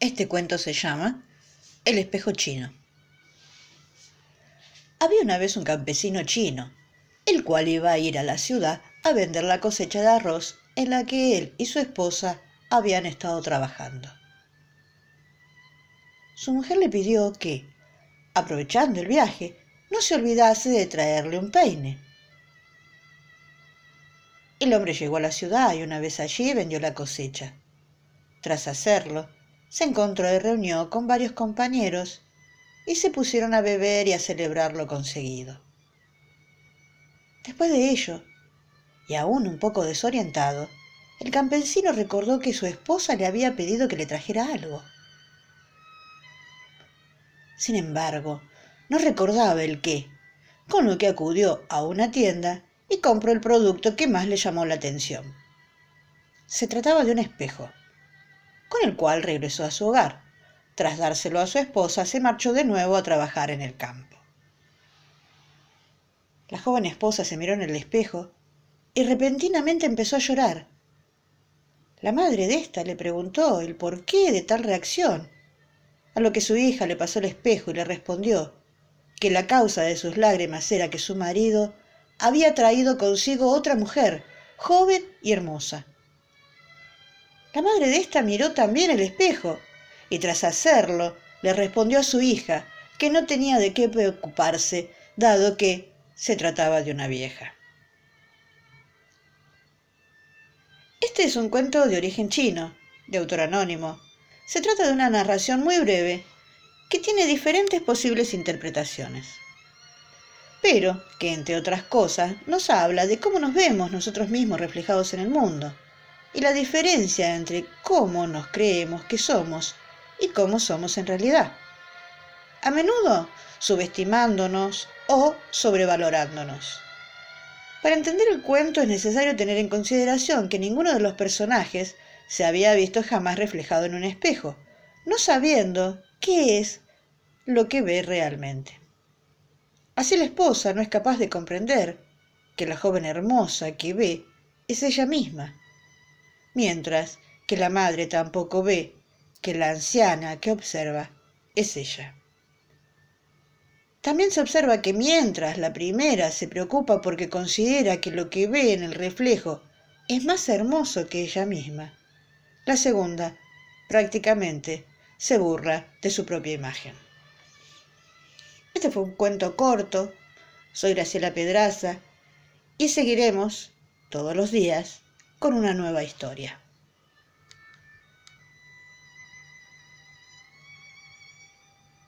Este cuento se llama El espejo chino. Había una vez un campesino chino, el cual iba a ir a la ciudad a vender la cosecha de arroz en la que él y su esposa habían estado trabajando. Su mujer le pidió que, aprovechando el viaje, no se olvidase de traerle un peine. El hombre llegó a la ciudad y una vez allí vendió la cosecha. Tras hacerlo, se encontró y reunió con varios compañeros y se pusieron a beber y a celebrar lo conseguido. Después de ello, y aún un poco desorientado, el campesino recordó que su esposa le había pedido que le trajera algo. Sin embargo, no recordaba el qué, con lo que acudió a una tienda y compró el producto que más le llamó la atención. Se trataba de un espejo con el cual regresó a su hogar. Tras dárselo a su esposa, se marchó de nuevo a trabajar en el campo. La joven esposa se miró en el espejo y repentinamente empezó a llorar. La madre de ésta le preguntó el porqué de tal reacción, a lo que su hija le pasó el espejo y le respondió que la causa de sus lágrimas era que su marido había traído consigo otra mujer, joven y hermosa, la madre de ésta miró también el espejo y tras hacerlo le respondió a su hija que no tenía de qué preocuparse, dado que se trataba de una vieja. Este es un cuento de origen chino, de autor anónimo. Se trata de una narración muy breve que tiene diferentes posibles interpretaciones, pero que, entre otras cosas, nos habla de cómo nos vemos nosotros mismos reflejados en el mundo y la diferencia entre cómo nos creemos que somos y cómo somos en realidad. A menudo subestimándonos o sobrevalorándonos. Para entender el cuento es necesario tener en consideración que ninguno de los personajes se había visto jamás reflejado en un espejo, no sabiendo qué es lo que ve realmente. Así la esposa no es capaz de comprender que la joven hermosa que ve es ella misma mientras que la madre tampoco ve que la anciana que observa es ella. También se observa que mientras la primera se preocupa porque considera que lo que ve en el reflejo es más hermoso que ella misma, la segunda prácticamente se burla de su propia imagen. Este fue un cuento corto. Soy Graciela Pedraza y seguiremos todos los días con una nueva historia.